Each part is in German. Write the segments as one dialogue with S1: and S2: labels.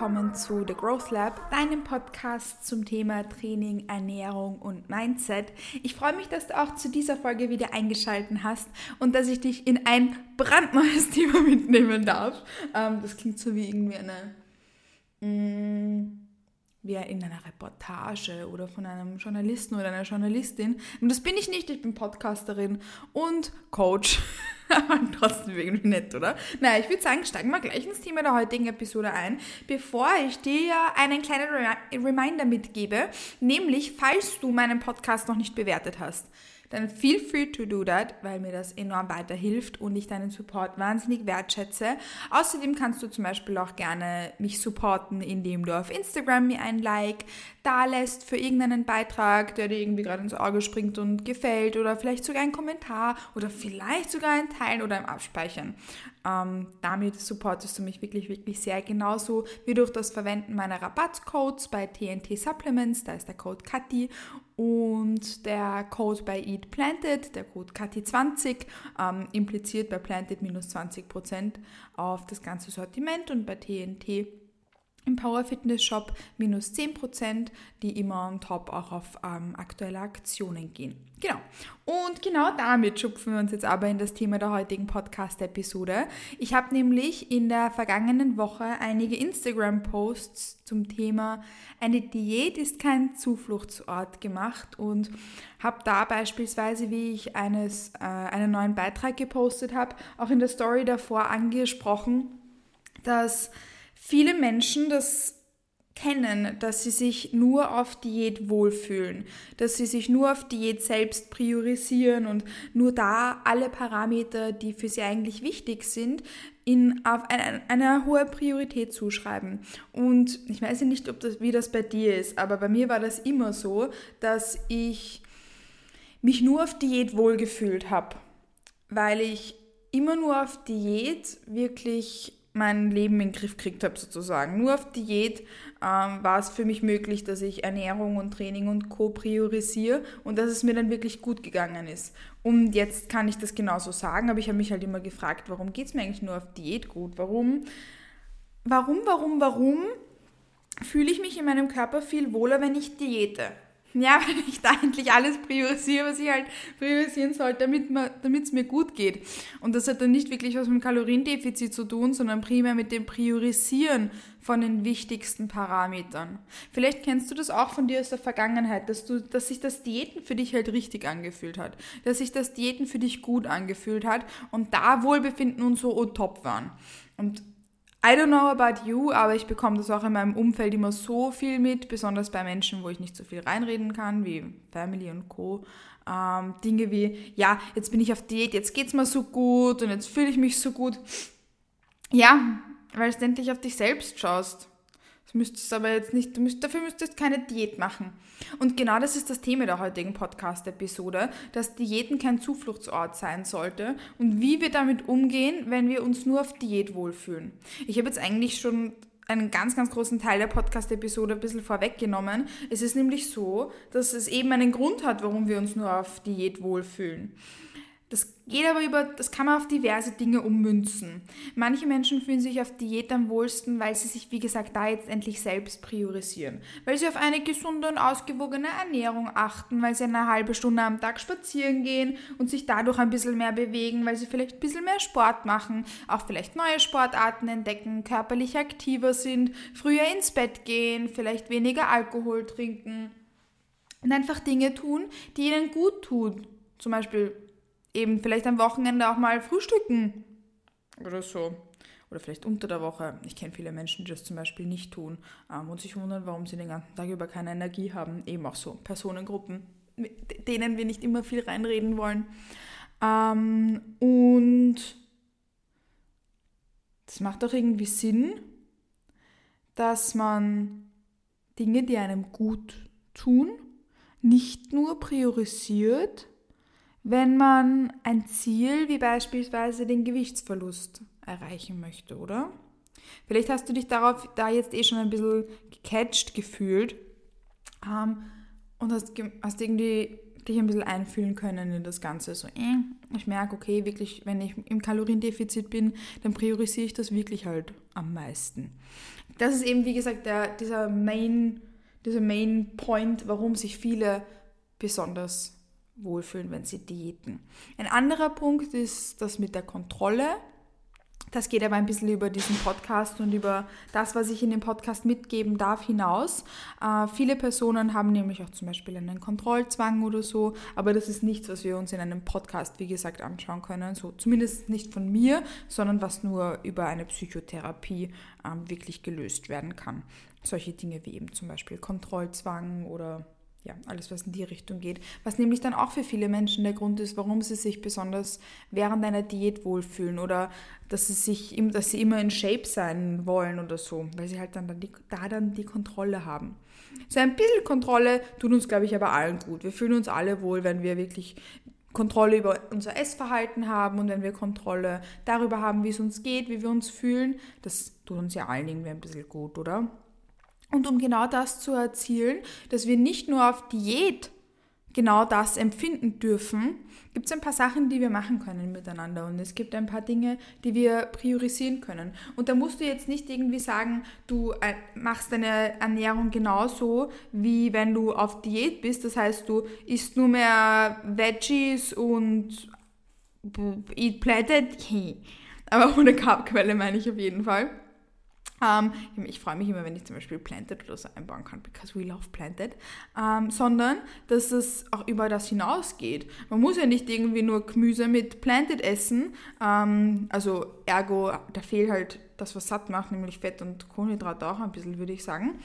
S1: willkommen zu The Growth Lab, deinem Podcast zum Thema Training, Ernährung und Mindset. Ich freue mich, dass du auch zu dieser Folge wieder eingeschaltet hast und dass ich dich in ein brandneues Thema mitnehmen darf. Ähm, das klingt so wie irgendwie eine, wie in einer Reportage oder von einem Journalisten oder einer Journalistin. Und das bin ich nicht, ich bin Podcasterin und Coach. Aber trotzdem irgendwie nett, oder? Naja, ich würde sagen, steigen wir gleich ins Thema der heutigen Episode ein, bevor ich dir einen kleinen Reminder mitgebe, nämlich falls du meinen Podcast noch nicht bewertet hast dann feel free to do that, weil mir das enorm weiterhilft und ich deinen Support wahnsinnig wertschätze. Außerdem kannst du zum Beispiel auch gerne mich supporten, indem du auf Instagram mir ein Like da lässt für irgendeinen Beitrag, der dir irgendwie gerade ins Auge springt und gefällt oder vielleicht sogar ein Kommentar oder vielleicht sogar ein Teilen oder ein Abspeichern. Ähm, damit supportest du mich wirklich, wirklich sehr. Genauso wie durch das Verwenden meiner Rabattcodes bei TNT Supplements, da ist der Code Kathi und der Code bei Eat Planted, der Code Kathi20, ähm, impliziert bei Planted minus 20% auf das ganze Sortiment und bei TNT im Power Fitness Shop minus 10%, die immer on top auch auf ähm, aktuelle Aktionen gehen. Genau. Und genau damit schupfen wir uns jetzt aber in das Thema der heutigen Podcast-Episode. Ich habe nämlich in der vergangenen Woche einige Instagram-Posts zum Thema eine Diät ist kein Zufluchtsort gemacht und habe da beispielsweise, wie ich eines, äh, einen neuen Beitrag gepostet habe, auch in der Story davor angesprochen, dass viele Menschen das kennen, dass sie sich nur auf Diät wohlfühlen, dass sie sich nur auf Diät selbst priorisieren und nur da alle Parameter, die für sie eigentlich wichtig sind, in, auf eine, eine hohe Priorität zuschreiben. Und ich weiß nicht, ob das, wie das bei dir ist, aber bei mir war das immer so, dass ich mich nur auf Diät wohlgefühlt habe, weil ich immer nur auf Diät wirklich mein Leben in den Griff gekriegt habe sozusagen. Nur auf Diät ähm, war es für mich möglich, dass ich Ernährung und Training und Co. priorisiere und dass es mir dann wirklich gut gegangen ist. Und jetzt kann ich das genauso sagen, aber ich habe mich halt immer gefragt, warum geht es mir eigentlich nur auf Diät gut? Warum, warum, warum, warum fühle ich mich in meinem Körper viel wohler, wenn ich diete? Ja, weil ich da endlich alles priorisiere, was ich halt priorisieren sollte, damit es mir gut geht. Und das hat dann nicht wirklich was mit dem Kaloriendefizit zu tun, sondern primär mit dem Priorisieren von den wichtigsten Parametern. Vielleicht kennst du das auch von dir aus der Vergangenheit, dass, du, dass sich das Diäten für dich halt richtig angefühlt hat, dass sich das Diäten für dich gut angefühlt hat und da Wohlbefinden und so on top waren. Und I don't know about you, aber ich bekomme das auch in meinem Umfeld immer so viel mit, besonders bei Menschen, wo ich nicht so viel reinreden kann, wie Family und Co. Ähm, Dinge wie, ja, jetzt bin ich auf Diät, jetzt geht's mir so gut und jetzt fühle ich mich so gut. Ja, weil du endlich auf dich selbst schaust. Das müsstest aber jetzt nicht, du müsst, dafür müsstest keine Diät machen. Und genau das ist das Thema der heutigen Podcast-Episode, dass Diäten kein Zufluchtsort sein sollte und wie wir damit umgehen, wenn wir uns nur auf Diät wohlfühlen. Ich habe jetzt eigentlich schon einen ganz, ganz großen Teil der Podcast-Episode ein bisschen vorweggenommen. Es ist nämlich so, dass es eben einen Grund hat, warum wir uns nur auf Diät wohlfühlen. Das geht aber über, das kann man auf diverse Dinge ummünzen. Manche Menschen fühlen sich auf Diät am wohlsten, weil sie sich, wie gesagt, da jetzt endlich selbst priorisieren. Weil sie auf eine gesunde und ausgewogene Ernährung achten, weil sie eine halbe Stunde am Tag spazieren gehen und sich dadurch ein bisschen mehr bewegen, weil sie vielleicht ein bisschen mehr Sport machen, auch vielleicht neue Sportarten entdecken, körperlich aktiver sind, früher ins Bett gehen, vielleicht weniger Alkohol trinken und einfach Dinge tun, die ihnen gut tun. Zum Beispiel eben vielleicht am Wochenende auch mal frühstücken oder so. Oder vielleicht unter der Woche. Ich kenne viele Menschen, die das zum Beispiel nicht tun ähm, und sich wundern, warum sie den ganzen Tag über keine Energie haben. Eben auch so Personengruppen, denen wir nicht immer viel reinreden wollen. Ähm, und das macht auch irgendwie Sinn, dass man Dinge, die einem gut tun, nicht nur priorisiert, wenn man ein Ziel wie beispielsweise den Gewichtsverlust erreichen möchte, oder? Vielleicht hast du dich darauf da jetzt eh schon ein bisschen gecatcht gefühlt ähm, und hast, hast irgendwie dich ein bisschen einfühlen können in das Ganze. So, äh, ich merke, okay, wirklich, wenn ich im Kaloriendefizit bin, dann priorisiere ich das wirklich halt am meisten. Das ist eben, wie gesagt, der, dieser, Main, dieser Main Point, warum sich viele besonders wohlfühlen, wenn sie diäten. Ein anderer Punkt ist das mit der Kontrolle. Das geht aber ein bisschen über diesen Podcast und über das, was ich in dem Podcast mitgeben darf, hinaus. Äh, viele Personen haben nämlich auch zum Beispiel einen Kontrollzwang oder so, aber das ist nichts, was wir uns in einem Podcast, wie gesagt, anschauen können. So, zumindest nicht von mir, sondern was nur über eine Psychotherapie ähm, wirklich gelöst werden kann. Solche Dinge wie eben zum Beispiel Kontrollzwang oder ja, alles, was in die Richtung geht. Was nämlich dann auch für viele Menschen der Grund ist, warum sie sich besonders während einer Diät wohlfühlen oder dass sie sich, dass sie immer in Shape sein wollen oder so, weil sie halt dann die, da dann die Kontrolle haben. So ein bisschen Kontrolle tut uns, glaube ich, aber allen gut. Wir fühlen uns alle wohl, wenn wir wirklich Kontrolle über unser Essverhalten haben und wenn wir Kontrolle darüber haben, wie es uns geht, wie wir uns fühlen. Das tut uns ja allen irgendwie ein bisschen gut, oder? Und um genau das zu erzielen, dass wir nicht nur auf Diät genau das empfinden dürfen, gibt es ein paar Sachen, die wir machen können miteinander. Und es gibt ein paar Dinge, die wir priorisieren können. Und da musst du jetzt nicht irgendwie sagen, du äh, machst deine Ernährung genauso, wie wenn du auf Diät bist. Das heißt, du isst nur mehr Veggies und eat plated. Aber ohne Carbquelle meine ich auf jeden Fall. Um, ähm, ich freue mich immer, wenn ich zum Beispiel Planted oder so einbauen kann, because we love Planted. Um, ähm, sondern, dass es auch über das hinausgeht. Man muss ja nicht irgendwie nur Gemüse mit Planted essen. Um, ähm, also ergo, da fehlt halt das, was satt macht, nämlich Fett und Kohlenhydrate auch ein bisschen, würde ich sagen.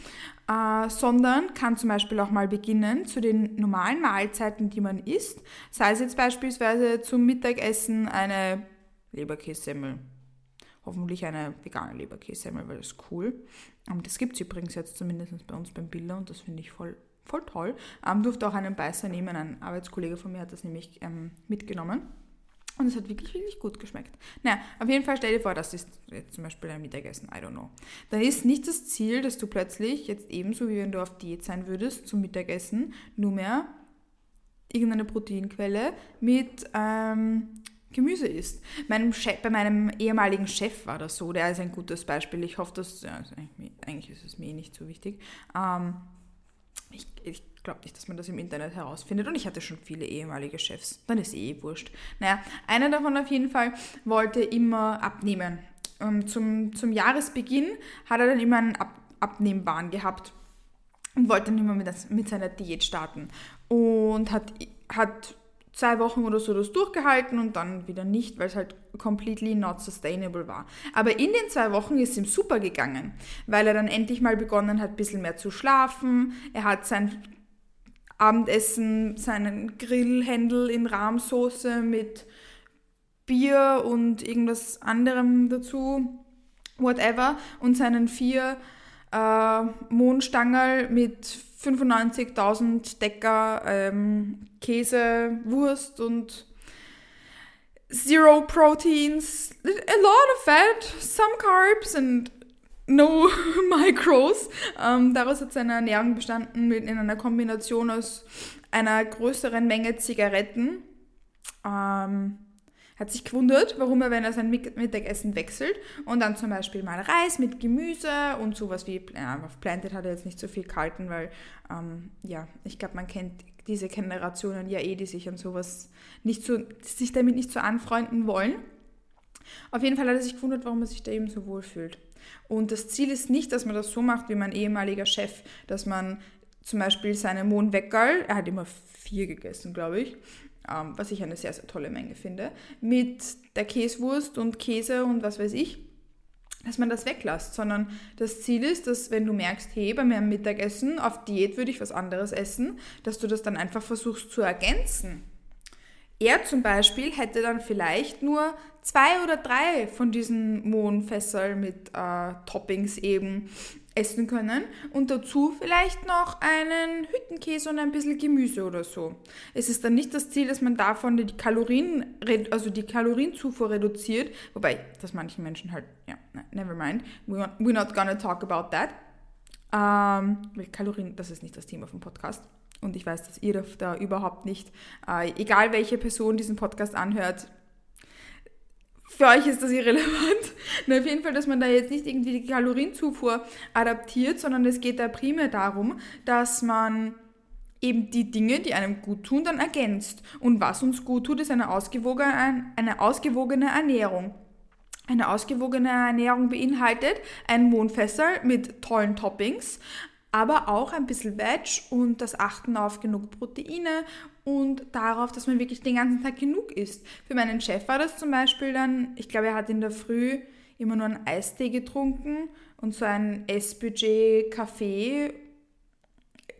S1: Uh, sondern kann zum Beispiel auch mal beginnen zu den normalen Mahlzeiten, die man isst. Sei es jetzt beispielsweise zum Mittagessen eine Leberkässemmel hoffentlich eine vegane Leberkässemmel, weil das ist cool. Ähm, das gibt es übrigens jetzt zumindest bei uns beim Bilder und das finde ich voll, voll toll. Ähm, durfte auch einen Beißer nehmen, ein Arbeitskollege von mir hat das nämlich ähm, mitgenommen. Und es hat wirklich, wirklich gut geschmeckt. Naja, auf jeden Fall stell dir vor, das ist jetzt zum Beispiel ein Mittagessen, I don't know. Dann ist nicht das Ziel, dass du plötzlich, jetzt ebenso wie wenn du auf Diät sein würdest, zum Mittagessen nur mehr irgendeine Proteinquelle mit ähm, Gemüse isst. Meinem Chef, bei meinem ehemaligen Chef war das so, der ist ein gutes Beispiel. Ich hoffe, dass, ja, eigentlich ist es mir nicht so wichtig. Ähm, ich, ich glaube nicht, dass man das im Internet herausfindet. Und ich hatte schon viele ehemalige Chefs. Dann ist eh wurscht. Naja, einer davon auf jeden Fall wollte immer abnehmen. Und zum, zum Jahresbeginn hat er dann immer einen Ab Abnehmbahn gehabt und wollte dann immer mit, mit seiner Diät starten. Und hat, hat zwei Wochen oder so das durchgehalten und dann wieder nicht, weil es halt completely not sustainable war. Aber in den zwei Wochen ist ihm super gegangen, weil er dann endlich mal begonnen hat, ein bisschen mehr zu schlafen. Er hat sein Abendessen, seinen Grillhändel in Rahmsoße mit Bier und irgendwas anderem dazu, whatever, und seinen vier äh, Mondstangerl mit 95.000 Decker ähm, Käse, Wurst und zero proteins, a lot of fat, some carbs and no micros. Ähm, daraus hat seine Ernährung bestanden in einer Kombination aus einer größeren Menge Zigaretten. Ähm, hat sich gewundert, warum er, wenn er sein Mittagessen wechselt und dann zum Beispiel mal Reis mit Gemüse und sowas wie, ja, auf Planted hat er jetzt nicht so viel gehalten, weil, ähm, ja, ich glaube, man kennt diese Generationen ja eh, die sich an sowas nicht so, sich damit nicht so anfreunden wollen. Auf jeden Fall hat er sich gewundert, warum er sich da eben so wohl fühlt. Und das Ziel ist nicht, dass man das so macht wie mein ehemaliger Chef, dass man zum Beispiel seine Mondweckerl, er hat immer vier gegessen, glaube ich, ähm, was ich eine sehr, sehr tolle Menge finde, mit der Käsewurst und Käse und was weiß ich, dass man das weglässt, sondern das Ziel ist, dass wenn du merkst, hey, bei meinem Mittagessen auf Diät würde ich was anderes essen, dass du das dann einfach versuchst zu ergänzen. Er zum Beispiel hätte dann vielleicht nur zwei oder drei von diesen Mohnfässerl mit äh, Toppings eben essen können und dazu vielleicht noch einen Hüttenkäse und ein bisschen Gemüse oder so. Es ist dann nicht das Ziel, dass man davon die Kalorien, also die Kalorienzufuhr reduziert, wobei das manchen Menschen halt, ja, never mind, we're not gonna talk about that. Ähm, Kalorien, das ist nicht das Thema vom Podcast. Und ich weiß, dass ihr da überhaupt nicht, äh, egal welche Person diesen Podcast anhört, für euch ist das irrelevant. Na, auf jeden Fall, dass man da jetzt nicht irgendwie die Kalorienzufuhr adaptiert, sondern es geht da primär darum, dass man eben die Dinge, die einem gut tun, dann ergänzt. Und was uns gut tut, ist eine ausgewogene, eine ausgewogene Ernährung. Eine ausgewogene Ernährung beinhaltet ein Mondfessel mit tollen Toppings, aber auch ein bisschen Veg und das Achten auf genug Proteine und darauf, dass man wirklich den ganzen Tag genug isst. Für meinen Chef war das zum Beispiel dann, ich glaube, er hat in der Früh immer nur einen Eistee getrunken und so ein Essbudget Kaffee,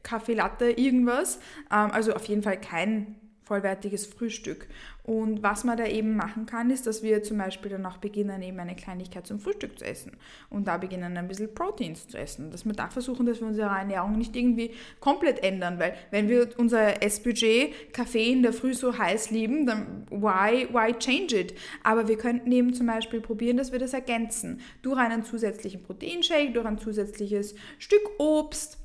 S1: Kaffee Latte, irgendwas. Ähm, also auf jeden Fall kein vollwertiges Frühstück. Und was man da eben machen kann, ist, dass wir zum Beispiel dann auch beginnen, eben eine Kleinigkeit zum Frühstück zu essen. Und da beginnen ein bisschen Proteins zu essen. Dass wir da versuchen, dass wir unsere Ernährung nicht irgendwie komplett ändern, weil wenn wir unser Essbudget Kaffee in der Früh so heiß lieben, dann why, why change it? Aber wir könnten eben zum Beispiel probieren, dass wir das ergänzen. Durch einen zusätzlichen Proteinshake, durch ein zusätzliches Stück Obst,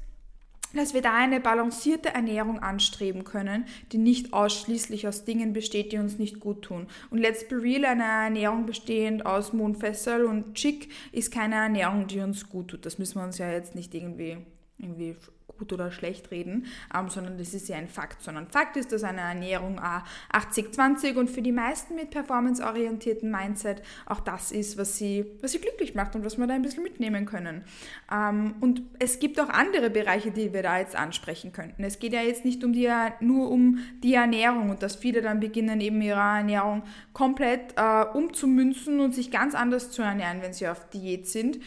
S1: dass wir da eine balancierte Ernährung anstreben können, die nicht ausschließlich aus Dingen besteht, die uns nicht gut tun. Und let's be real, eine Ernährung bestehend aus Mondfessel und Chick ist keine Ernährung, die uns gut tut. Das müssen wir uns ja jetzt nicht irgendwie, irgendwie gut oder schlecht reden, ähm, sondern das ist ja ein Fakt. Sondern Fakt ist, dass eine Ernährung 80-20 und für die meisten mit performanceorientierten Mindset auch das ist, was sie, was sie glücklich macht und was wir da ein bisschen mitnehmen können. Ähm, und es gibt auch andere Bereiche, die wir da jetzt ansprechen könnten. Es geht ja jetzt nicht um die, nur um die Ernährung und dass viele dann beginnen, eben ihre Ernährung komplett äh, umzumünzen und sich ganz anders zu ernähren, wenn sie auf Diät sind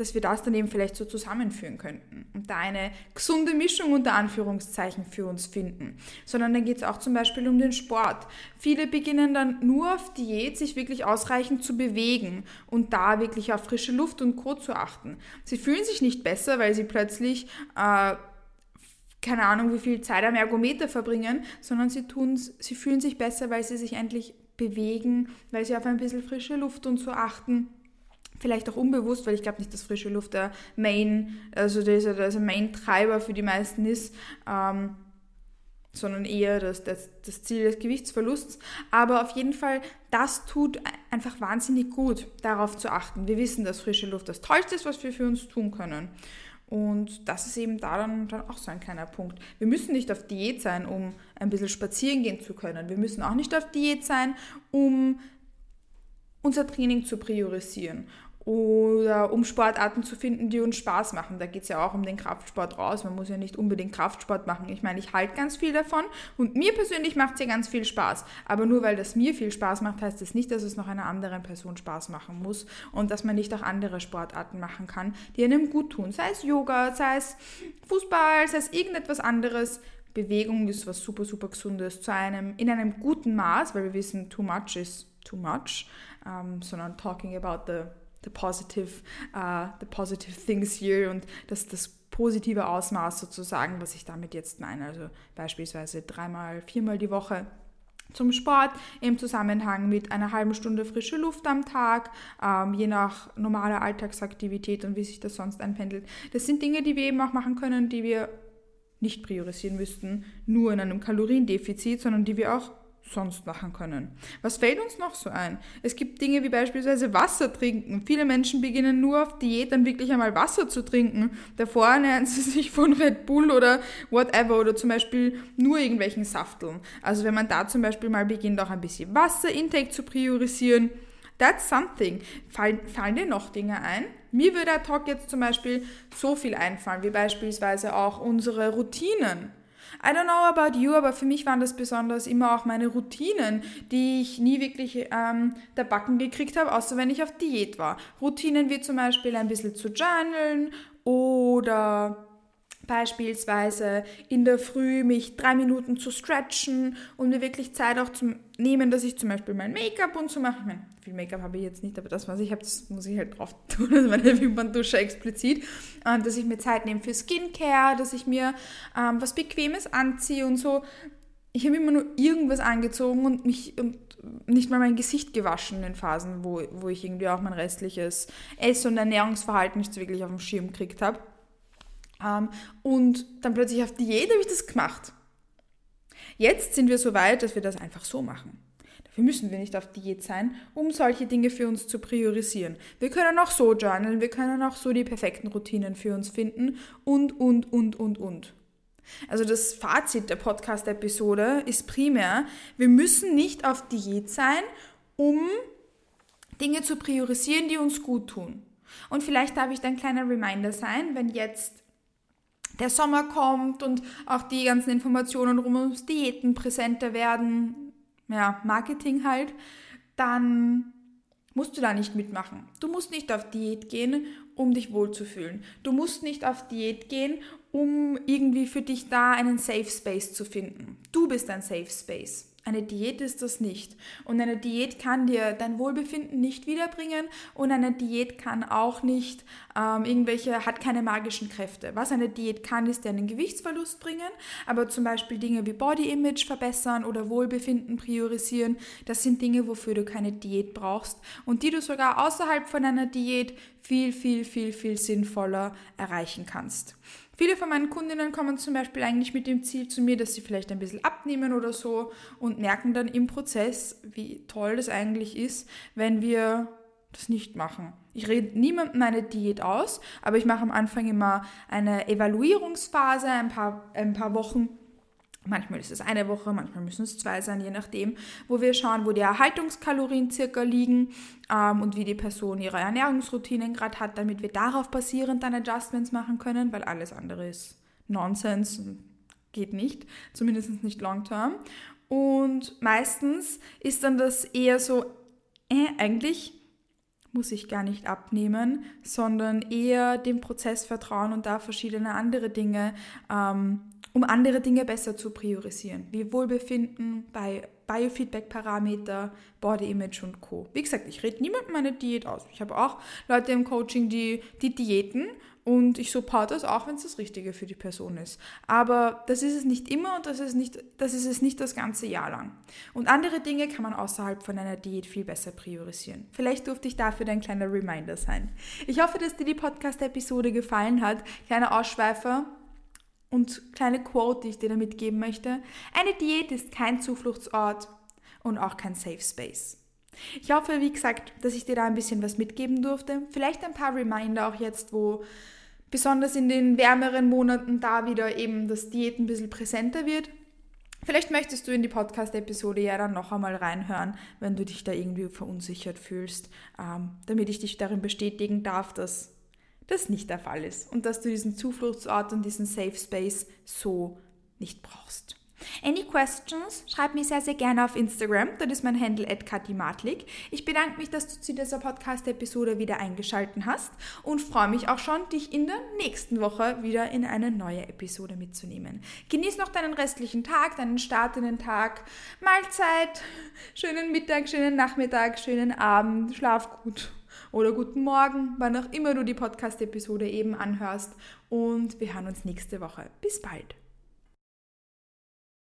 S1: dass wir das dann eben vielleicht so zusammenführen könnten und da eine gesunde Mischung unter Anführungszeichen für uns finden. Sondern dann geht es auch zum Beispiel um den Sport. Viele beginnen dann nur auf Diät, sich wirklich ausreichend zu bewegen und da wirklich auf frische Luft und Co. zu achten. Sie fühlen sich nicht besser, weil sie plötzlich äh, keine Ahnung, wie viel Zeit am Ergometer verbringen, sondern sie tun's, sie fühlen sich besser, weil sie sich endlich bewegen, weil sie auf ein bisschen frische Luft und so achten vielleicht auch unbewusst, weil ich glaube nicht, dass frische Luft der Main, also dieser, dieser Main-Treiber für die meisten ist, ähm, sondern eher das, das, das Ziel des Gewichtsverlusts. Aber auf jeden Fall, das tut einfach wahnsinnig gut, darauf zu achten. Wir wissen, dass frische Luft das Tollste ist, was wir für uns tun können. Und das ist eben da dann auch so ein kleiner Punkt. Wir müssen nicht auf Diät sein, um ein bisschen spazieren gehen zu können. Wir müssen auch nicht auf Diät sein, um unser Training zu priorisieren oder um Sportarten zu finden, die uns Spaß machen. Da geht es ja auch um den Kraftsport raus. Man muss ja nicht unbedingt Kraftsport machen. Ich meine, ich halte ganz viel davon und mir persönlich macht es ja ganz viel Spaß. Aber nur weil das mir viel Spaß macht, heißt das nicht, dass es noch einer anderen Person Spaß machen muss und dass man nicht auch andere Sportarten machen kann, die einem gut tun. Sei es Yoga, sei es Fußball, sei es irgendetwas anderes. Bewegung ist was super, super Gesundes zu einem, in einem guten Maß, weil wir wissen, too much is too much, um, ähm, sondern talking about the the positive, uh, the positive things here und das, das positive Ausmaß sozusagen, was ich damit jetzt meine. Also beispielsweise dreimal, viermal die Woche zum Sport im Zusammenhang mit einer halben Stunde frische Luft am Tag, ähm, je nach normaler Alltagsaktivität und wie sich das sonst einpendelt. Das sind Dinge, die wir eben auch machen können, die wir nicht priorisieren müssten, nur in einem Kaloriendefizit, sondern die wir auch sonst machen können. Was fällt uns noch so ein? Es gibt Dinge wie beispielsweise Wasser trinken. Viele Menschen beginnen nur auf Diät dann wirklich einmal Wasser zu trinken. Davor ernähren sie sich von Red Bull oder whatever oder zum Beispiel nur irgendwelchen Safteln. Also wenn man da zum Beispiel mal beginnt, auch ein bisschen Wasserintake zu priorisieren, that's something. Fallen, fallen dir noch Dinge ein? Mir würde ad hoc jetzt zum Beispiel so viel einfallen, wie beispielsweise auch unsere Routinen. I don't know about you, aber für mich waren das besonders immer auch meine Routinen, die ich nie wirklich ähm, der Backen gekriegt habe, außer wenn ich auf Diät war. Routinen wie zum Beispiel ein bisschen zu journalen oder beispielsweise in der Früh mich drei Minuten zu stretchen und mir wirklich Zeit auch zu nehmen, dass ich zum Beispiel mein Make-up und so mache. Ich meine, viel Make-up habe ich jetzt nicht, aber das, was ich habe, das muss ich halt drauf tun, also meine Wimperndusche explizit. Und dass ich mir Zeit nehme für Skincare, dass ich mir ähm, was Bequemes anziehe und so. Ich habe immer nur irgendwas angezogen und mich und nicht mal mein Gesicht gewaschen in Phasen, wo, wo ich irgendwie auch mein restliches Ess- und Ernährungsverhalten nicht so wirklich auf dem Schirm gekriegt habe. Ähm, und dann plötzlich auf Diät habe ich das gemacht. Jetzt sind wir so weit, dass wir das einfach so machen. Dafür müssen wir nicht auf Diät sein, um solche Dinge für uns zu priorisieren. Wir können auch so journalen, wir können auch so die perfekten Routinen für uns finden und, und, und, und, und. Also das Fazit der Podcast-Episode ist primär, wir müssen nicht auf Diät sein, um Dinge zu priorisieren, die uns gut tun. Und vielleicht darf ich dann ein kleiner Reminder sein, wenn jetzt der Sommer kommt und auch die ganzen Informationen rund ums Diäten präsenter werden, ja, Marketing halt, dann musst du da nicht mitmachen. Du musst nicht auf Diät gehen, um dich wohlzufühlen. Du musst nicht auf Diät gehen, um irgendwie für dich da einen Safe Space zu finden. Du bist ein Safe Space. Eine Diät ist das nicht. Und eine Diät kann dir dein Wohlbefinden nicht wiederbringen und eine Diät kann auch nicht ähm, irgendwelche, hat keine magischen Kräfte. Was eine Diät kann, ist dir einen Gewichtsverlust bringen, aber zum Beispiel Dinge wie Body Image verbessern oder Wohlbefinden priorisieren, das sind Dinge, wofür du keine Diät brauchst und die du sogar außerhalb von einer Diät viel, viel, viel, viel sinnvoller erreichen kannst. Viele von meinen Kundinnen kommen zum Beispiel eigentlich mit dem Ziel zu mir, dass sie vielleicht ein bisschen abnehmen oder so und merken dann im Prozess, wie toll das eigentlich ist, wenn wir das nicht machen. Ich rede niemandem eine Diät aus, aber ich mache am Anfang immer eine Evaluierungsphase, ein paar, ein paar Wochen Manchmal ist es eine Woche, manchmal müssen es zwei sein, je nachdem, wo wir schauen, wo die Erhaltungskalorien circa liegen ähm, und wie die Person ihre Ernährungsroutinen gerade hat, damit wir darauf basierend dann Adjustments machen können, weil alles andere ist Nonsens geht nicht, zumindest nicht long term. Und meistens ist dann das eher so, äh, eigentlich muss ich gar nicht abnehmen, sondern eher dem Prozess vertrauen und da verschiedene andere Dinge ähm, um andere Dinge besser zu priorisieren, wie Wohlbefinden bei Biofeedback-Parameter, Body Image und Co. Wie gesagt, ich rede niemandem meine Diät aus. Ich habe auch Leute im Coaching, die, die Diäten und ich supporte es auch, wenn es das Richtige für die Person ist. Aber das ist es nicht immer und das ist, nicht, das ist es nicht das ganze Jahr lang. Und andere Dinge kann man außerhalb von einer Diät viel besser priorisieren. Vielleicht durfte ich dafür dein kleiner Reminder sein. Ich hoffe, dass dir die Podcast-Episode gefallen hat. Kleiner Ausschweifer und kleine Quote, die ich dir damit geben möchte. Eine Diät ist kein Zufluchtsort und auch kein Safe Space. Ich hoffe, wie gesagt, dass ich dir da ein bisschen was mitgeben durfte. Vielleicht ein paar Reminder auch jetzt, wo besonders in den wärmeren Monaten da wieder eben das Diät ein bisschen präsenter wird. Vielleicht möchtest du in die Podcast-Episode ja dann noch einmal reinhören, wenn du dich da irgendwie verunsichert fühlst, ähm, damit ich dich darin bestätigen darf, dass das nicht der Fall ist und dass du diesen Zufluchtsort und diesen Safe Space so nicht brauchst. Any questions? Schreib mir sehr, sehr gerne auf Instagram. Dort ist mein Handle @katimatlik. Ich bedanke mich, dass du zu dieser Podcast-Episode wieder eingeschaltet hast und freue mich auch schon, dich in der nächsten Woche wieder in eine neue Episode mitzunehmen. Genieß noch deinen restlichen Tag, deinen Start in den Tag. Mahlzeit, schönen Mittag, schönen Nachmittag, schönen Abend, schlaf gut oder guten Morgen, wann auch immer du die Podcast-Episode eben anhörst. Und wir hören uns nächste Woche. Bis bald.